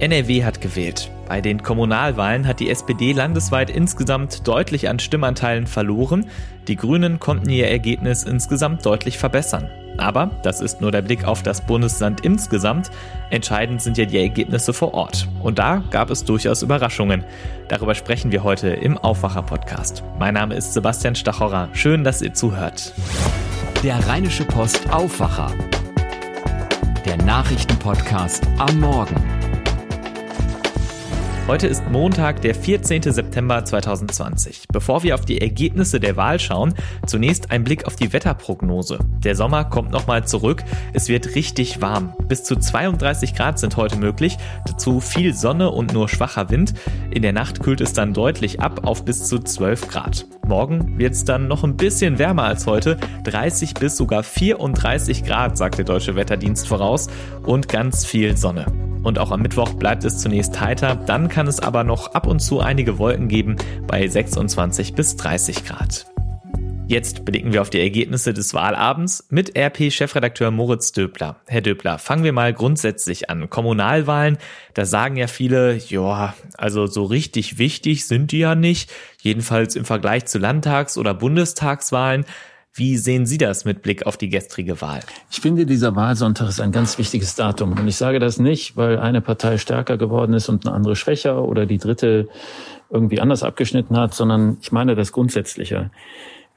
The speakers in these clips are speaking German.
NRW hat gewählt. Bei den Kommunalwahlen hat die SPD landesweit insgesamt deutlich an Stimmanteilen verloren. Die Grünen konnten ihr Ergebnis insgesamt deutlich verbessern. Aber das ist nur der Blick auf das Bundesland insgesamt. Entscheidend sind ja die Ergebnisse vor Ort. Und da gab es durchaus Überraschungen. Darüber sprechen wir heute im Aufwacher-Podcast. Mein Name ist Sebastian Stachorer. Schön, dass ihr zuhört. Der Rheinische Post Aufwacher. Der Nachrichtenpodcast am Morgen. Heute ist Montag, der 14. September 2020. Bevor wir auf die Ergebnisse der Wahl schauen, zunächst ein Blick auf die Wetterprognose. Der Sommer kommt nochmal zurück. Es wird richtig warm. Bis zu 32 Grad sind heute möglich. Dazu viel Sonne und nur schwacher Wind. In der Nacht kühlt es dann deutlich ab auf bis zu 12 Grad. Morgen wird es dann noch ein bisschen wärmer als heute. 30 bis sogar 34 Grad, sagt der Deutsche Wetterdienst voraus. Und ganz viel Sonne. Und auch am Mittwoch bleibt es zunächst heiter, dann kann es aber noch ab und zu einige Wolken geben bei 26 bis 30 Grad. Jetzt blicken wir auf die Ergebnisse des Wahlabends mit RP-Chefredakteur Moritz Döbler. Herr Döbler, fangen wir mal grundsätzlich an. Kommunalwahlen, da sagen ja viele, ja, also so richtig wichtig sind die ja nicht, jedenfalls im Vergleich zu Landtags- oder Bundestagswahlen. Wie sehen Sie das mit Blick auf die gestrige Wahl? Ich finde, dieser Wahlsonntag ist ein ganz wichtiges Datum. Und ich sage das nicht, weil eine Partei stärker geworden ist und eine andere schwächer oder die dritte irgendwie anders abgeschnitten hat, sondern ich meine das Grundsätzliche.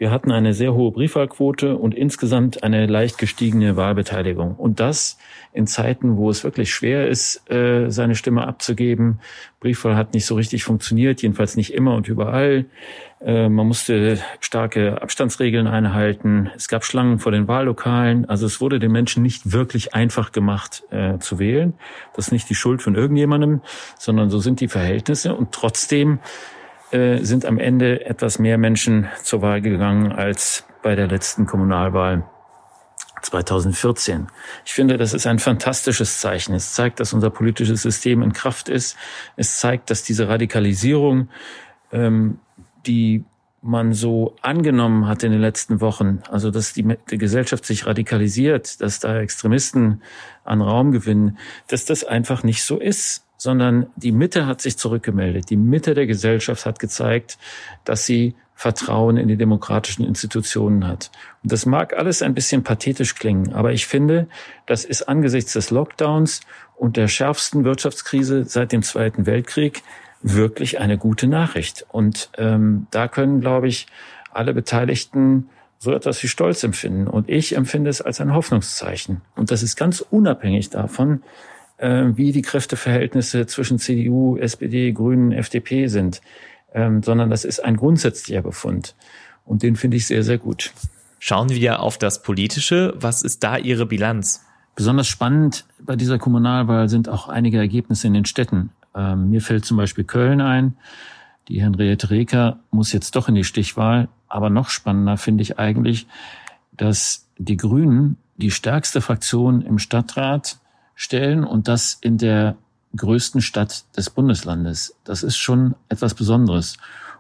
Wir hatten eine sehr hohe Briefwahlquote und insgesamt eine leicht gestiegene Wahlbeteiligung. Und das in Zeiten, wo es wirklich schwer ist, äh, seine Stimme abzugeben. Briefwahl hat nicht so richtig funktioniert, jedenfalls nicht immer und überall. Äh, man musste starke Abstandsregeln einhalten. Es gab Schlangen vor den Wahllokalen. Also es wurde den Menschen nicht wirklich einfach gemacht äh, zu wählen. Das ist nicht die Schuld von irgendjemandem, sondern so sind die Verhältnisse. Und trotzdem äh, sind am Ende etwas mehr Menschen zur Wahl gegangen als bei der letzten Kommunalwahl 2014. Ich finde, das ist ein fantastisches Zeichen. Es zeigt, dass unser politisches System in Kraft ist. Es zeigt, dass diese Radikalisierung, ähm, die man so angenommen hat in den letzten Wochen, also dass die, die, Gesellschaft sich radikalisiert, dass da Extremisten an Raum gewinnen, dass das einfach nicht so ist sondern die Mitte hat sich zurückgemeldet. Die Mitte der Gesellschaft hat gezeigt, dass sie Vertrauen in die demokratischen Institutionen hat. Und das mag alles ein bisschen pathetisch klingen, aber ich finde, das ist angesichts des Lockdowns und der schärfsten Wirtschaftskrise seit dem Zweiten Weltkrieg wirklich eine gute Nachricht. Und ähm, da können, glaube ich, alle Beteiligten so etwas wie Stolz empfinden. Und ich empfinde es als ein Hoffnungszeichen. Und das ist ganz unabhängig davon, wie die Kräfteverhältnisse zwischen CDU, SPD, Grünen, FDP sind, ähm, sondern das ist ein grundsätzlicher Befund. Und den finde ich sehr, sehr gut. Schauen wir auf das Politische. Was ist da Ihre Bilanz? Besonders spannend bei dieser Kommunalwahl sind auch einige Ergebnisse in den Städten. Ähm, mir fällt zum Beispiel Köln ein. Die Henriette Reker muss jetzt doch in die Stichwahl. Aber noch spannender finde ich eigentlich, dass die Grünen die stärkste Fraktion im Stadtrat stellen und das in der größten Stadt des Bundeslandes. Das ist schon etwas Besonderes.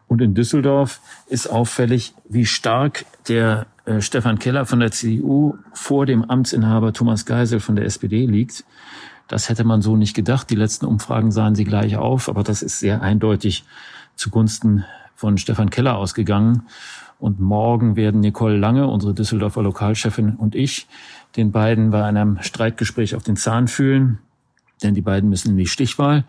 Und in Düsseldorf ist auffällig, wie stark der äh, Stefan Keller von der CDU vor dem Amtsinhaber Thomas Geisel von der SPD liegt. Das hätte man so nicht gedacht. Die letzten Umfragen sahen sie gleich auf, aber das ist sehr eindeutig zugunsten von Stefan Keller ausgegangen. Und morgen werden Nicole Lange, unsere Düsseldorfer Lokalchefin und ich den beiden bei einem Streitgespräch auf den Zahn fühlen, denn die beiden müssen in die Stichwahl.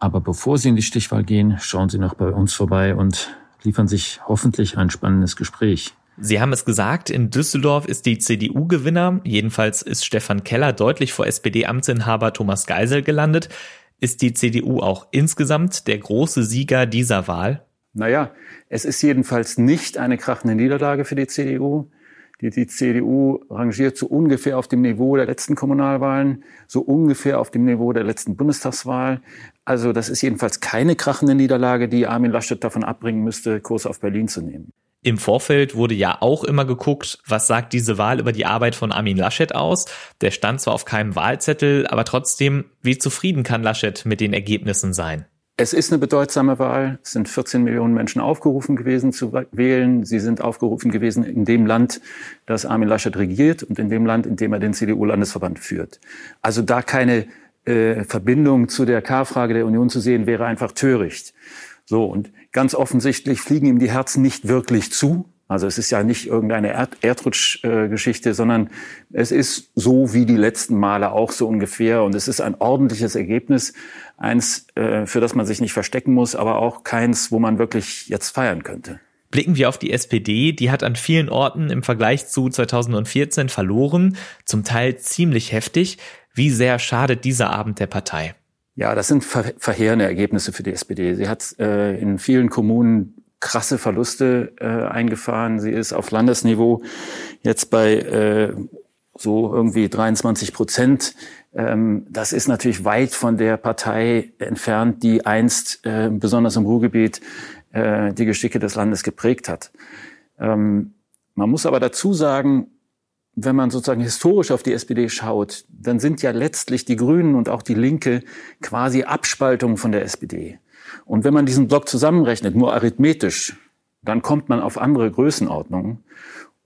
Aber bevor sie in die Stichwahl gehen, schauen sie noch bei uns vorbei und liefern sich hoffentlich ein spannendes Gespräch. Sie haben es gesagt, in Düsseldorf ist die CDU Gewinner. Jedenfalls ist Stefan Keller deutlich vor SPD-Amtsinhaber Thomas Geisel gelandet. Ist die CDU auch insgesamt der große Sieger dieser Wahl? Naja, es ist jedenfalls nicht eine krachende Niederlage für die CDU. Die, die CDU rangiert so ungefähr auf dem Niveau der letzten Kommunalwahlen, so ungefähr auf dem Niveau der letzten Bundestagswahl. Also das ist jedenfalls keine krachende Niederlage, die Armin Laschet davon abbringen müsste, Kurs auf Berlin zu nehmen. Im Vorfeld wurde ja auch immer geguckt, was sagt diese Wahl über die Arbeit von Armin Laschet aus. Der stand zwar auf keinem Wahlzettel, aber trotzdem, wie zufrieden kann Laschet mit den Ergebnissen sein? Es ist eine bedeutsame Wahl. Es sind 14 Millionen Menschen aufgerufen gewesen zu wählen. Sie sind aufgerufen gewesen in dem Land, das Armin Laschet regiert und in dem Land, in dem er den CDU-Landesverband führt. Also da keine äh, Verbindung zu der K-Frage der Union zu sehen, wäre einfach töricht. So, und ganz offensichtlich fliegen ihm die Herzen nicht wirklich zu. Also es ist ja nicht irgendeine Erd Erdrutschgeschichte, äh, sondern es ist so wie die letzten Male auch so ungefähr. Und es ist ein ordentliches Ergebnis, eins, äh, für das man sich nicht verstecken muss, aber auch keins, wo man wirklich jetzt feiern könnte. Blicken wir auf die SPD, die hat an vielen Orten im Vergleich zu 2014 verloren, zum Teil ziemlich heftig. Wie sehr schadet dieser Abend der Partei? Ja, das sind ver verheerende Ergebnisse für die SPD. Sie hat äh, in vielen Kommunen krasse Verluste äh, eingefahren. Sie ist auf Landesniveau jetzt bei äh, so irgendwie 23 Prozent. Ähm, das ist natürlich weit von der Partei entfernt, die einst äh, besonders im Ruhrgebiet äh, die Geschicke des Landes geprägt hat. Ähm, man muss aber dazu sagen, wenn man sozusagen historisch auf die SPD schaut, dann sind ja letztlich die Grünen und auch die Linke quasi Abspaltungen von der SPD. Und wenn man diesen Block zusammenrechnet, nur arithmetisch, dann kommt man auf andere Größenordnungen.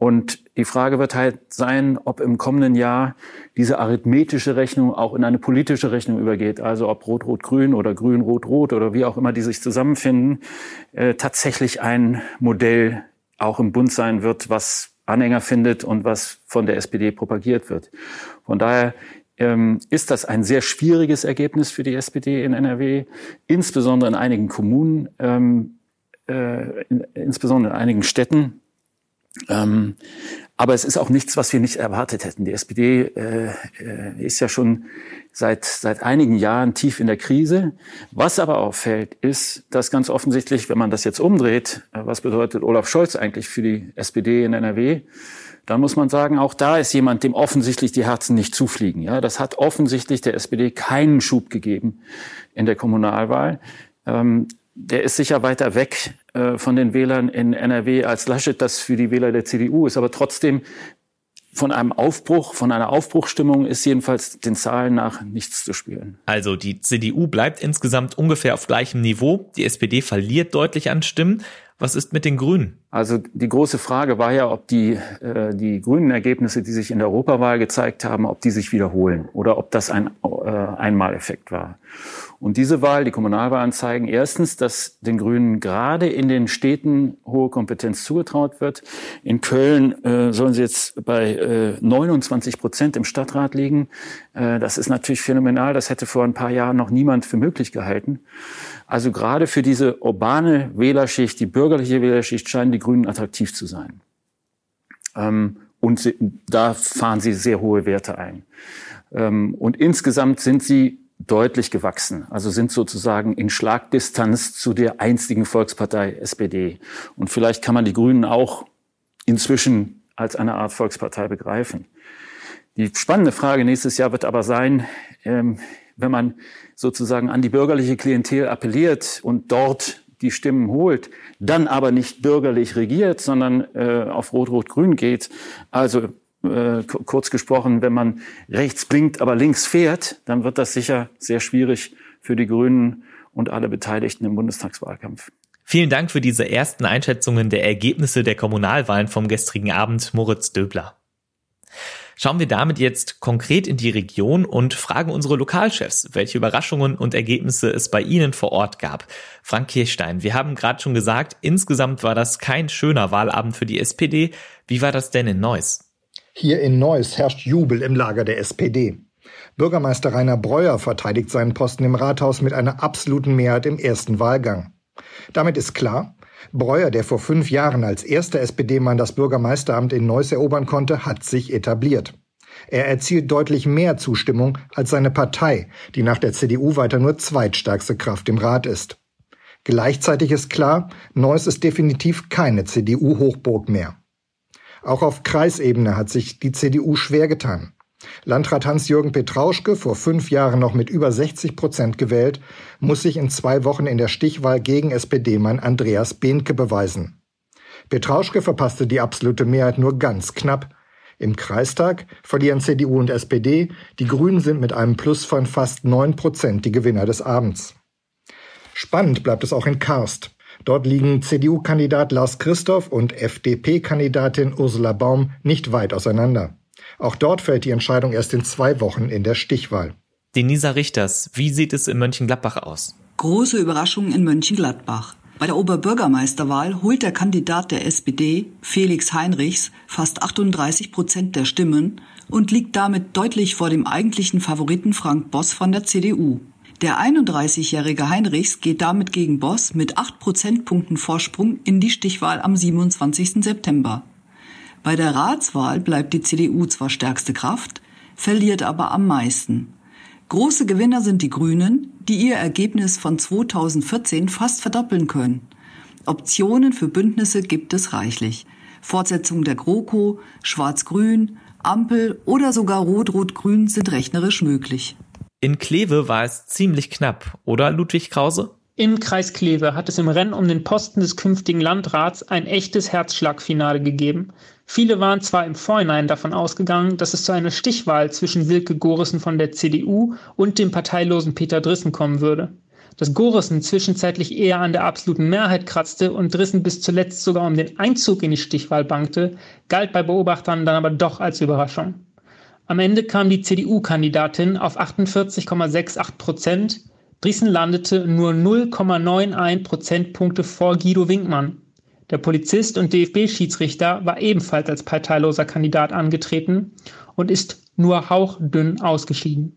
Und die Frage wird halt sein, ob im kommenden Jahr diese arithmetische Rechnung auch in eine politische Rechnung übergeht. Also ob Rot-Rot-Grün oder Grün-Rot-Rot oder wie auch immer die sich zusammenfinden, äh, tatsächlich ein Modell auch im Bund sein wird, was Anhänger findet und was von der SPD propagiert wird. Von daher ähm, ist das ein sehr schwieriges Ergebnis für die SPD in NRW, insbesondere in einigen Kommunen, ähm, äh, in, insbesondere in einigen Städten. Ähm, aber es ist auch nichts, was wir nicht erwartet hätten. Die SPD äh, äh, ist ja schon seit, seit einigen Jahren tief in der Krise. Was aber auffällt, ist, dass ganz offensichtlich, wenn man das jetzt umdreht, äh, was bedeutet Olaf Scholz eigentlich für die SPD in NRW, dann muss man sagen, auch da ist jemand, dem offensichtlich die Herzen nicht zufliegen. Ja, das hat offensichtlich der SPD keinen Schub gegeben in der Kommunalwahl. Ähm, der ist sicher weiter weg von den Wählern in NRW als Laschet das für die Wähler der CDU ist. Aber trotzdem von einem Aufbruch, von einer Aufbruchstimmung ist jedenfalls den Zahlen nach nichts zu spüren. Also die CDU bleibt insgesamt ungefähr auf gleichem Niveau. Die SPD verliert deutlich an Stimmen. Was ist mit den Grünen? Also die große Frage war ja, ob die, äh, die grünen Ergebnisse, die sich in der Europawahl gezeigt haben, ob die sich wiederholen oder ob das ein äh, Einmaleffekt war. Und diese Wahl, die Kommunalwahlen zeigen erstens, dass den Grünen gerade in den Städten hohe Kompetenz zugetraut wird. In Köln äh, sollen sie jetzt bei äh, 29 Prozent im Stadtrat liegen. Äh, das ist natürlich phänomenal. Das hätte vor ein paar Jahren noch niemand für möglich gehalten. Also gerade für diese urbane Wählerschicht, die bürgerliche Wählerschicht, scheinen die Grünen attraktiv zu sein. Ähm, und sie, da fahren sie sehr hohe Werte ein. Ähm, und insgesamt sind sie deutlich gewachsen, also sind sozusagen in Schlagdistanz zu der einstigen Volkspartei SPD. Und vielleicht kann man die Grünen auch inzwischen als eine Art Volkspartei begreifen. Die spannende Frage nächstes Jahr wird aber sein, ähm, wenn man sozusagen an die bürgerliche Klientel appelliert und dort die Stimmen holt, dann aber nicht bürgerlich regiert, sondern äh, auf Rot-Rot-Grün geht, also äh, kurz gesprochen, wenn man rechts blinkt, aber links fährt, dann wird das sicher sehr schwierig für die Grünen und alle Beteiligten im Bundestagswahlkampf. Vielen Dank für diese ersten Einschätzungen der Ergebnisse der Kommunalwahlen vom gestrigen Abend, Moritz Döbler. Schauen wir damit jetzt konkret in die Region und fragen unsere Lokalchefs, welche Überraschungen und Ergebnisse es bei ihnen vor Ort gab. Frank Kirchstein, wir haben gerade schon gesagt, insgesamt war das kein schöner Wahlabend für die SPD. Wie war das denn in Neuss? Hier in Neuss herrscht Jubel im Lager der SPD. Bürgermeister Rainer Breuer verteidigt seinen Posten im Rathaus mit einer absoluten Mehrheit im ersten Wahlgang. Damit ist klar, Breuer, der vor fünf Jahren als erster SPD-Mann das Bürgermeisteramt in Neuss erobern konnte, hat sich etabliert. Er erzielt deutlich mehr Zustimmung als seine Partei, die nach der CDU weiter nur zweitstärkste Kraft im Rat ist. Gleichzeitig ist klar, Neuss ist definitiv keine CDU-Hochburg mehr. Auch auf Kreisebene hat sich die CDU schwer getan. Landrat Hans-Jürgen Petrauschke, vor fünf Jahren noch mit über 60 Prozent gewählt, muss sich in zwei Wochen in der Stichwahl gegen SPD-Mann Andreas Behnke beweisen. Petrauschke verpasste die absolute Mehrheit nur ganz knapp. Im Kreistag verlieren CDU und SPD, die Grünen sind mit einem Plus von fast neun Prozent die Gewinner des Abends. Spannend bleibt es auch in Karst. Dort liegen CDU-Kandidat Lars Christoph und FDP-Kandidatin Ursula Baum nicht weit auseinander. Auch dort fällt die Entscheidung erst in zwei Wochen in der Stichwahl. Denisa Richters, wie sieht es in Mönchengladbach aus? Große Überraschung in Mönchengladbach. Bei der Oberbürgermeisterwahl holt der Kandidat der SPD, Felix Heinrichs, fast 38 Prozent der Stimmen und liegt damit deutlich vor dem eigentlichen Favoriten Frank Boss von der CDU. Der 31-jährige Heinrichs geht damit gegen Boss mit 8 Prozentpunkten Vorsprung in die Stichwahl am 27. September. Bei der Ratswahl bleibt die CDU zwar stärkste Kraft, verliert aber am meisten. Große Gewinner sind die Grünen, die ihr Ergebnis von 2014 fast verdoppeln können. Optionen für Bündnisse gibt es reichlich. Fortsetzung der GroKo, Schwarz-Grün, Ampel oder sogar Rot-Rot-Grün sind rechnerisch möglich. In Kleve war es ziemlich knapp, oder Ludwig Krause? Im Kreis Kleve hat es im Rennen um den Posten des künftigen Landrats ein echtes Herzschlagfinale gegeben. Viele waren zwar im Vorhinein davon ausgegangen, dass es zu einer Stichwahl zwischen Silke Gorissen von der CDU und dem parteilosen Peter Drissen kommen würde. Dass Gorissen zwischenzeitlich eher an der absoluten Mehrheit kratzte und Drissen bis zuletzt sogar um den Einzug in die Stichwahl bangte, galt bei Beobachtern dann aber doch als Überraschung. Am Ende kam die CDU-Kandidatin auf 48,68 Prozent. Driesen landete nur 0,91 Prozentpunkte vor Guido Winkmann. Der Polizist und DFB-Schiedsrichter war ebenfalls als parteiloser Kandidat angetreten und ist nur hauchdünn ausgeschieden.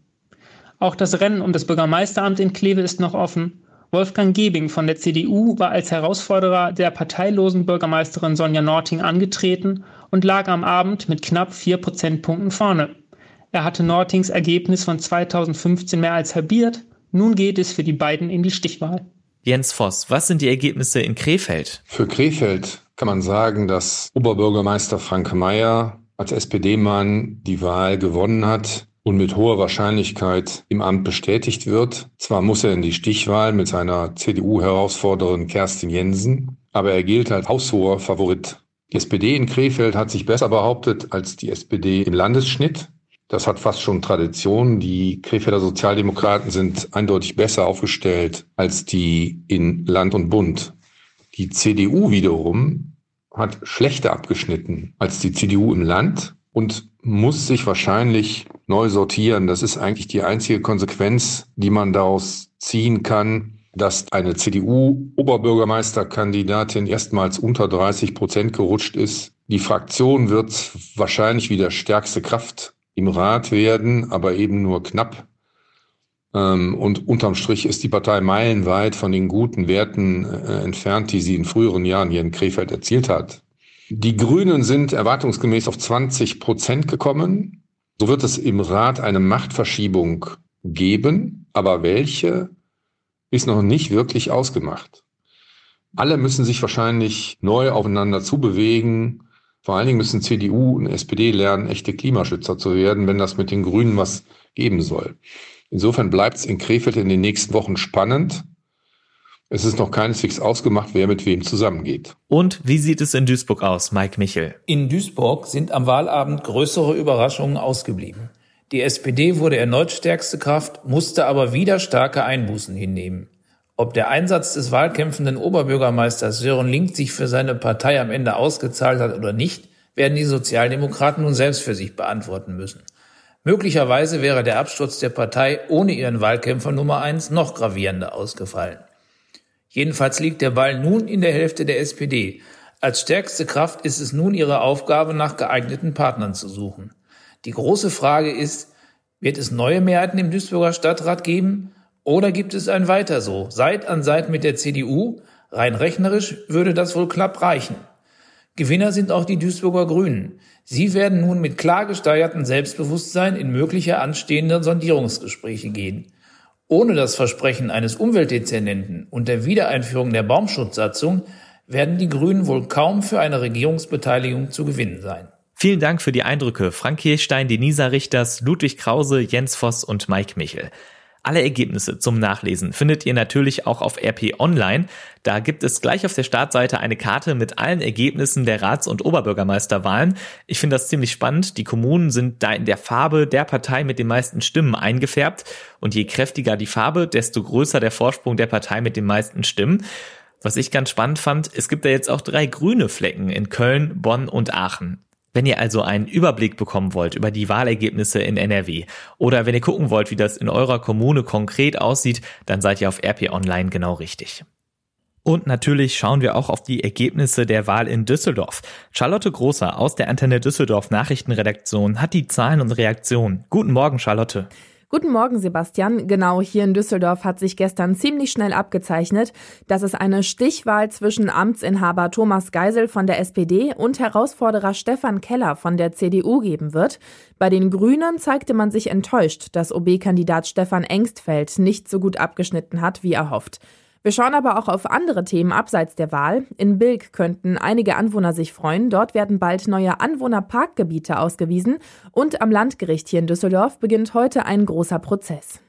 Auch das Rennen um das Bürgermeisteramt in Kleve ist noch offen. Wolfgang Gebing von der CDU war als Herausforderer der parteilosen Bürgermeisterin Sonja Norting angetreten und lag am Abend mit knapp vier Prozentpunkten vorne. Er hatte Nortings Ergebnis von 2015 mehr als halbiert. Nun geht es für die beiden in die Stichwahl. Jens Voss, was sind die Ergebnisse in Krefeld? Für Krefeld kann man sagen, dass Oberbürgermeister Frank Mayer als SPD-Mann die Wahl gewonnen hat und mit hoher Wahrscheinlichkeit im Amt bestätigt wird. Zwar muss er in die Stichwahl mit seiner CDU-Herausforderin Kerstin Jensen, aber er gilt als haushoher Favorit. Die SPD in Krefeld hat sich besser behauptet als die SPD im Landesschnitt. Das hat fast schon Tradition. Die Krefelder Sozialdemokraten sind eindeutig besser aufgestellt als die in Land und Bund. Die CDU wiederum hat schlechter abgeschnitten als die CDU im Land und muss sich wahrscheinlich neu sortieren. Das ist eigentlich die einzige Konsequenz, die man daraus ziehen kann, dass eine CDU-Oberbürgermeisterkandidatin erstmals unter 30 Prozent gerutscht ist. Die Fraktion wird wahrscheinlich wieder stärkste Kraft im Rat werden, aber eben nur knapp. Ähm, und unterm Strich ist die Partei meilenweit von den guten Werten äh, entfernt, die sie in früheren Jahren hier in Krefeld erzielt hat. Die Grünen sind erwartungsgemäß auf 20 Prozent gekommen. So wird es im Rat eine Machtverschiebung geben, aber welche ist noch nicht wirklich ausgemacht. Alle müssen sich wahrscheinlich neu aufeinander zubewegen. Vor allen Dingen müssen CDU und SPD lernen, echte Klimaschützer zu werden, wenn das mit den Grünen was geben soll. Insofern bleibt es in Krefeld in den nächsten Wochen spannend. Es ist noch keineswegs ausgemacht, wer mit wem zusammengeht. Und wie sieht es in Duisburg aus, Mike Michel? In Duisburg sind am Wahlabend größere Überraschungen ausgeblieben. Die SPD wurde erneut stärkste Kraft, musste aber wieder starke Einbußen hinnehmen. Ob der Einsatz des wahlkämpfenden Oberbürgermeisters Sören Link sich für seine Partei am Ende ausgezahlt hat oder nicht, werden die Sozialdemokraten nun selbst für sich beantworten müssen. Möglicherweise wäre der Absturz der Partei ohne ihren Wahlkämpfer Nummer eins noch gravierender ausgefallen. Jedenfalls liegt der Ball nun in der Hälfte der SPD. Als stärkste Kraft ist es nun ihre Aufgabe, nach geeigneten Partnern zu suchen. Die große Frage ist, wird es neue Mehrheiten im Duisburger Stadtrat geben oder gibt es ein Weiter so, Seit an Seit mit der CDU? Rein rechnerisch würde das wohl knapp reichen. Gewinner sind auch die Duisburger Grünen. Sie werden nun mit klar gesteigertem Selbstbewusstsein in mögliche anstehende Sondierungsgespräche gehen. Ohne das Versprechen eines Umweltdezernenten und der Wiedereinführung der Baumschutzsatzung werden die Grünen wohl kaum für eine Regierungsbeteiligung zu gewinnen sein. Vielen Dank für die Eindrücke. Frank Kirchstein, Denisa Richters, Ludwig Krause, Jens Voss und Mike Michel. Alle Ergebnisse zum Nachlesen findet ihr natürlich auch auf RP Online. Da gibt es gleich auf der Startseite eine Karte mit allen Ergebnissen der Rats- und Oberbürgermeisterwahlen. Ich finde das ziemlich spannend. Die Kommunen sind da in der Farbe der Partei mit den meisten Stimmen eingefärbt. Und je kräftiger die Farbe, desto größer der Vorsprung der Partei mit den meisten Stimmen. Was ich ganz spannend fand, es gibt da jetzt auch drei grüne Flecken in Köln, Bonn und Aachen. Wenn ihr also einen Überblick bekommen wollt über die Wahlergebnisse in NRW oder wenn ihr gucken wollt, wie das in eurer Kommune konkret aussieht, dann seid ihr auf RP Online genau richtig. Und natürlich schauen wir auch auf die Ergebnisse der Wahl in Düsseldorf. Charlotte Großer aus der Antenne Düsseldorf Nachrichtenredaktion hat die Zahlen und Reaktionen. Guten Morgen, Charlotte. Guten Morgen, Sebastian. Genau, hier in Düsseldorf hat sich gestern ziemlich schnell abgezeichnet, dass es eine Stichwahl zwischen Amtsinhaber Thomas Geisel von der SPD und Herausforderer Stefan Keller von der CDU geben wird. Bei den Grünen zeigte man sich enttäuscht, dass OB-Kandidat Stefan Engstfeld nicht so gut abgeschnitten hat, wie erhofft. Wir schauen aber auch auf andere Themen abseits der Wahl. In Bilk könnten einige Anwohner sich freuen. Dort werden bald neue Anwohnerparkgebiete ausgewiesen. Und am Landgericht hier in Düsseldorf beginnt heute ein großer Prozess.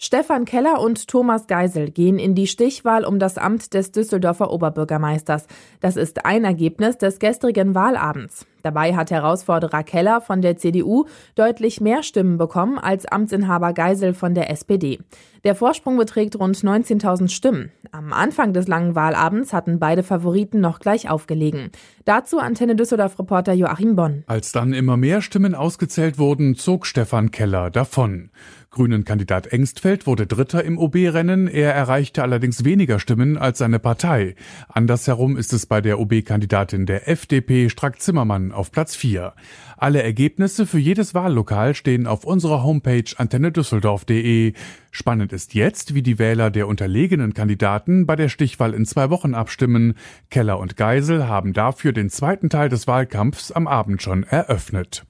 Stefan Keller und Thomas Geisel gehen in die Stichwahl um das Amt des Düsseldorfer Oberbürgermeisters. Das ist ein Ergebnis des gestrigen Wahlabends. Dabei hat Herausforderer Keller von der CDU deutlich mehr Stimmen bekommen als Amtsinhaber Geisel von der SPD. Der Vorsprung beträgt rund 19.000 Stimmen. Am Anfang des langen Wahlabends hatten beide Favoriten noch gleich aufgelegen. Dazu Antenne Düsseldorf-Reporter Joachim Bonn. Als dann immer mehr Stimmen ausgezählt wurden, zog Stefan Keller davon. Grünen-Kandidat Engstfeld wurde Dritter im OB-Rennen. Er erreichte allerdings weniger Stimmen als seine Partei. Andersherum ist es bei der OB-Kandidatin der FDP Strack-Zimmermann auf Platz 4. Alle Ergebnisse für jedes Wahllokal stehen auf unserer Homepage antennedüsseldorf.de. Spannend ist jetzt, wie die Wähler der unterlegenen Kandidaten bei der Stichwahl in zwei Wochen abstimmen. Keller und Geisel haben dafür den zweiten Teil des Wahlkampfs am Abend schon eröffnet.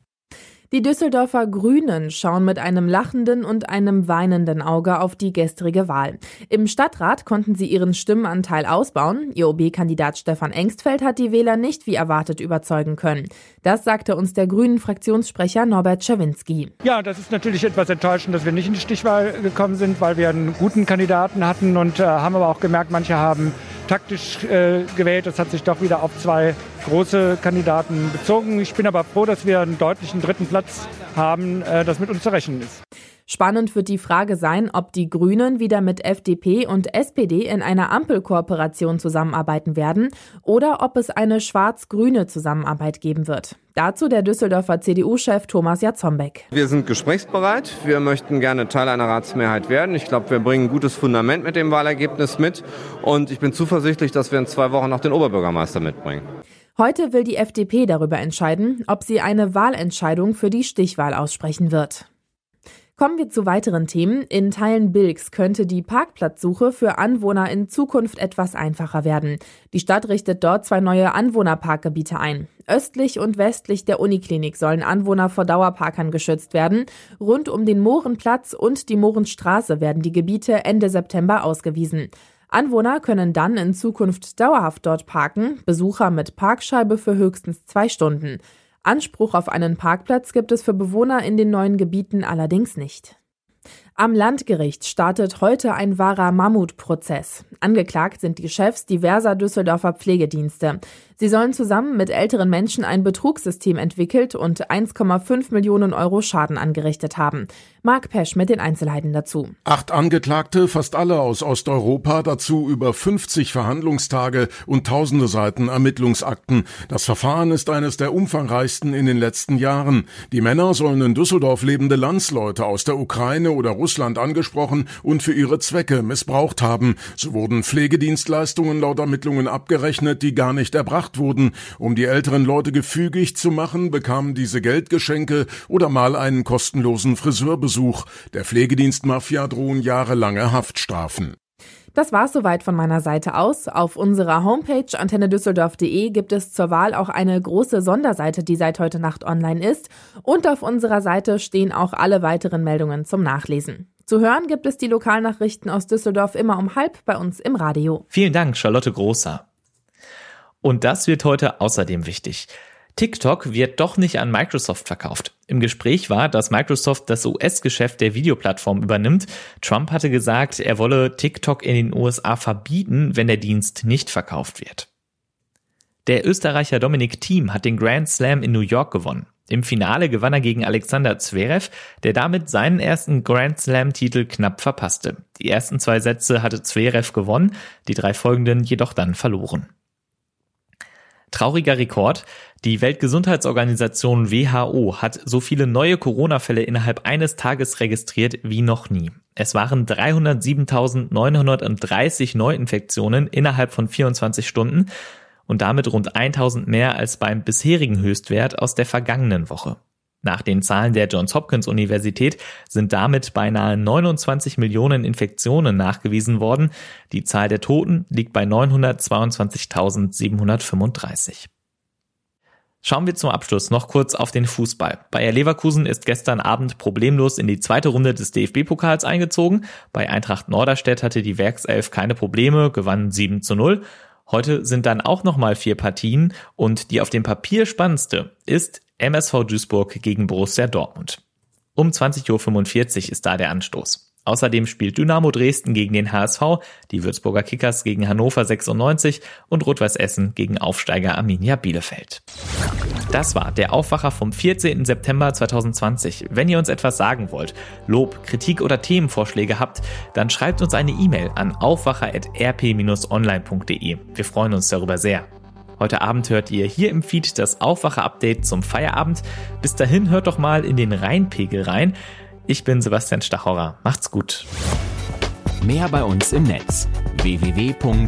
Die Düsseldorfer Grünen schauen mit einem lachenden und einem weinenden Auge auf die gestrige Wahl. Im Stadtrat konnten sie ihren Stimmenanteil ausbauen. Ihr OB-Kandidat Stefan Engstfeld hat die Wähler nicht wie erwartet überzeugen können. Das sagte uns der grünen Fraktionssprecher Norbert Czerwinski. Ja, das ist natürlich etwas enttäuschend, dass wir nicht in die Stichwahl gekommen sind, weil wir einen guten Kandidaten hatten und äh, haben aber auch gemerkt, manche haben taktisch äh, gewählt. Das hat sich doch wieder auf zwei große Kandidaten bezogen. Ich bin aber froh, dass wir einen deutlichen dritten Platz haben, äh, das mit uns zu rechnen ist. Spannend wird die Frage sein, ob die Grünen wieder mit FDP und SPD in einer Ampelkooperation zusammenarbeiten werden oder ob es eine schwarz-grüne Zusammenarbeit geben wird. Dazu der Düsseldorfer CDU-Chef Thomas Jatzombeck. Wir sind gesprächsbereit. Wir möchten gerne Teil einer Ratsmehrheit werden. Ich glaube, wir bringen ein gutes Fundament mit dem Wahlergebnis mit. Und ich bin zuversichtlich, dass wir in zwei Wochen noch den Oberbürgermeister mitbringen. Heute will die FDP darüber entscheiden, ob sie eine Wahlentscheidung für die Stichwahl aussprechen wird. Kommen wir zu weiteren Themen. In Teilen Bilks könnte die Parkplatzsuche für Anwohner in Zukunft etwas einfacher werden. Die Stadt richtet dort zwei neue Anwohnerparkgebiete ein. Östlich und westlich der Uniklinik sollen Anwohner vor Dauerparkern geschützt werden. Rund um den Mohrenplatz und die Mohrenstraße werden die Gebiete Ende September ausgewiesen. Anwohner können dann in Zukunft dauerhaft dort parken, Besucher mit Parkscheibe für höchstens zwei Stunden. Anspruch auf einen Parkplatz gibt es für Bewohner in den neuen Gebieten allerdings nicht. Am Landgericht startet heute ein wahrer Mammutprozess. Angeklagt sind die Chefs diverser Düsseldorfer Pflegedienste. Sie sollen zusammen mit älteren Menschen ein Betrugssystem entwickelt und 1,5 Millionen Euro Schaden angerichtet haben. Marc Pesch mit den Einzelheiten dazu. Acht Angeklagte, fast alle aus Osteuropa, dazu über 50 Verhandlungstage und tausende Seiten Ermittlungsakten. Das Verfahren ist eines der umfangreichsten in den letzten Jahren. Die Männer sollen in Düsseldorf lebende Landsleute aus der Ukraine oder Russland angesprochen und für ihre Zwecke missbraucht haben. So wurden Pflegedienstleistungen laut Ermittlungen abgerechnet, die gar nicht erbracht gemacht wurden. Um die älteren Leute gefügig zu machen, bekamen diese Geldgeschenke oder mal einen kostenlosen Friseurbesuch. Der Pflegedienstmafia drohen jahrelange Haftstrafen. Das war's soweit von meiner Seite aus. Auf unserer Homepage antennedüsseldorf.de gibt es zur Wahl auch eine große Sonderseite, die seit heute Nacht online ist. Und auf unserer Seite stehen auch alle weiteren Meldungen zum Nachlesen. Zu hören gibt es die Lokalnachrichten aus Düsseldorf immer um halb bei uns im Radio. Vielen Dank, Charlotte Großer. Und das wird heute außerdem wichtig. TikTok wird doch nicht an Microsoft verkauft. Im Gespräch war, dass Microsoft das US-Geschäft der Videoplattform übernimmt. Trump hatte gesagt, er wolle TikTok in den USA verbieten, wenn der Dienst nicht verkauft wird. Der Österreicher Dominik Thiem hat den Grand Slam in New York gewonnen. Im Finale gewann er gegen Alexander Zverev, der damit seinen ersten Grand Slam-Titel knapp verpasste. Die ersten zwei Sätze hatte Zverev gewonnen, die drei folgenden jedoch dann verloren. Trauriger Rekord. Die Weltgesundheitsorganisation WHO hat so viele neue Corona-Fälle innerhalb eines Tages registriert wie noch nie. Es waren 307.930 Neuinfektionen innerhalb von 24 Stunden und damit rund 1000 mehr als beim bisherigen Höchstwert aus der vergangenen Woche. Nach den Zahlen der Johns Hopkins Universität sind damit beinahe 29 Millionen Infektionen nachgewiesen worden. Die Zahl der Toten liegt bei 922.735. Schauen wir zum Abschluss noch kurz auf den Fußball. Bayer Leverkusen ist gestern Abend problemlos in die zweite Runde des DFB-Pokals eingezogen. Bei Eintracht Norderstedt hatte die Werkself keine Probleme, gewann 7 zu 0. Heute sind dann auch nochmal vier Partien und die auf dem Papier spannendste ist MSV Duisburg gegen Borussia Dortmund. Um 20.45 Uhr ist da der Anstoß. Außerdem spielt Dynamo Dresden gegen den HSV, die Würzburger Kickers gegen Hannover 96 und Rot-Weiß Essen gegen Aufsteiger Arminia Bielefeld. Das war der Aufwacher vom 14. September 2020. Wenn ihr uns etwas sagen wollt, Lob, Kritik oder Themenvorschläge habt, dann schreibt uns eine E-Mail an aufwacher.rp-online.de. Wir freuen uns darüber sehr. Heute Abend hört ihr hier im Feed das Aufwacher-Update zum Feierabend. Bis dahin hört doch mal in den Rheinpegel rein. Ich bin Sebastian Stachorer. Macht's gut. Mehr bei uns im Netz www.rp-online.de